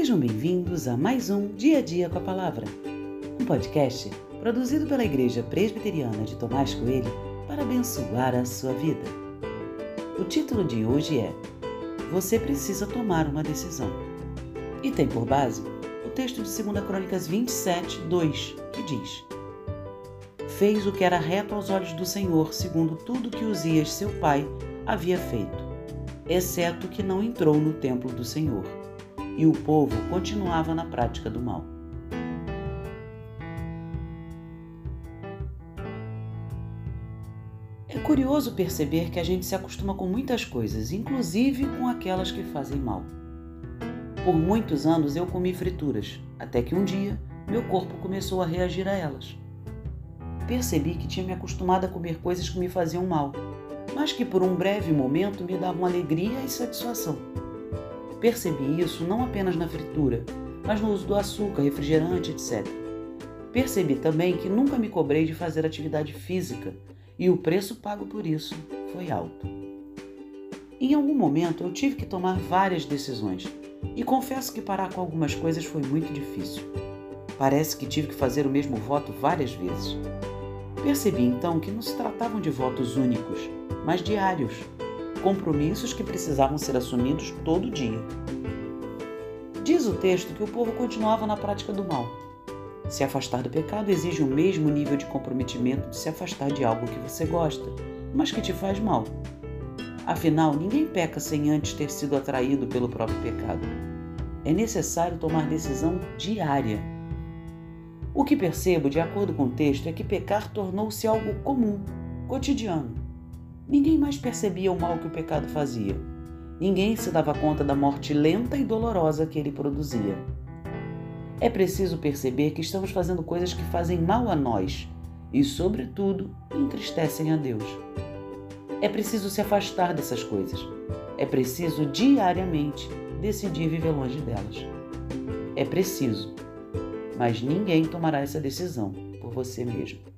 Sejam bem-vindos a mais um Dia a Dia com a Palavra, um podcast produzido pela Igreja Presbiteriana de Tomás Coelho para abençoar a sua vida. O título de hoje é Você precisa tomar uma decisão e tem por base o texto de 2 Crônicas 27, 2, que diz: Fez o que era reto aos olhos do Senhor, segundo tudo que Uzias, seu pai, havia feito, exceto que não entrou no templo do Senhor e o povo continuava na prática do mal. É curioso perceber que a gente se acostuma com muitas coisas, inclusive com aquelas que fazem mal. Por muitos anos eu comi frituras, até que um dia meu corpo começou a reagir a elas. Percebi que tinha me acostumado a comer coisas que me faziam mal, mas que por um breve momento me davam alegria e satisfação. Percebi isso não apenas na fritura, mas no uso do açúcar, refrigerante, etc. Percebi também que nunca me cobrei de fazer atividade física e o preço pago por isso foi alto. Em algum momento eu tive que tomar várias decisões e confesso que parar com algumas coisas foi muito difícil. Parece que tive que fazer o mesmo voto várias vezes. Percebi então que não se tratavam de votos únicos, mas diários, compromissos que precisavam ser assumidos todo dia. Diz o texto que o povo continuava na prática do mal. Se afastar do pecado exige o mesmo nível de comprometimento de se afastar de algo que você gosta, mas que te faz mal. Afinal, ninguém peca sem antes ter sido atraído pelo próprio pecado. É necessário tomar decisão diária. O que percebo, de acordo com o texto, é que pecar tornou-se algo comum, cotidiano. Ninguém mais percebia o mal que o pecado fazia. Ninguém se dava conta da morte lenta e dolorosa que ele produzia. É preciso perceber que estamos fazendo coisas que fazem mal a nós e, sobretudo, entristecem a Deus. É preciso se afastar dessas coisas. É preciso diariamente decidir viver longe delas. É preciso, mas ninguém tomará essa decisão por você mesmo.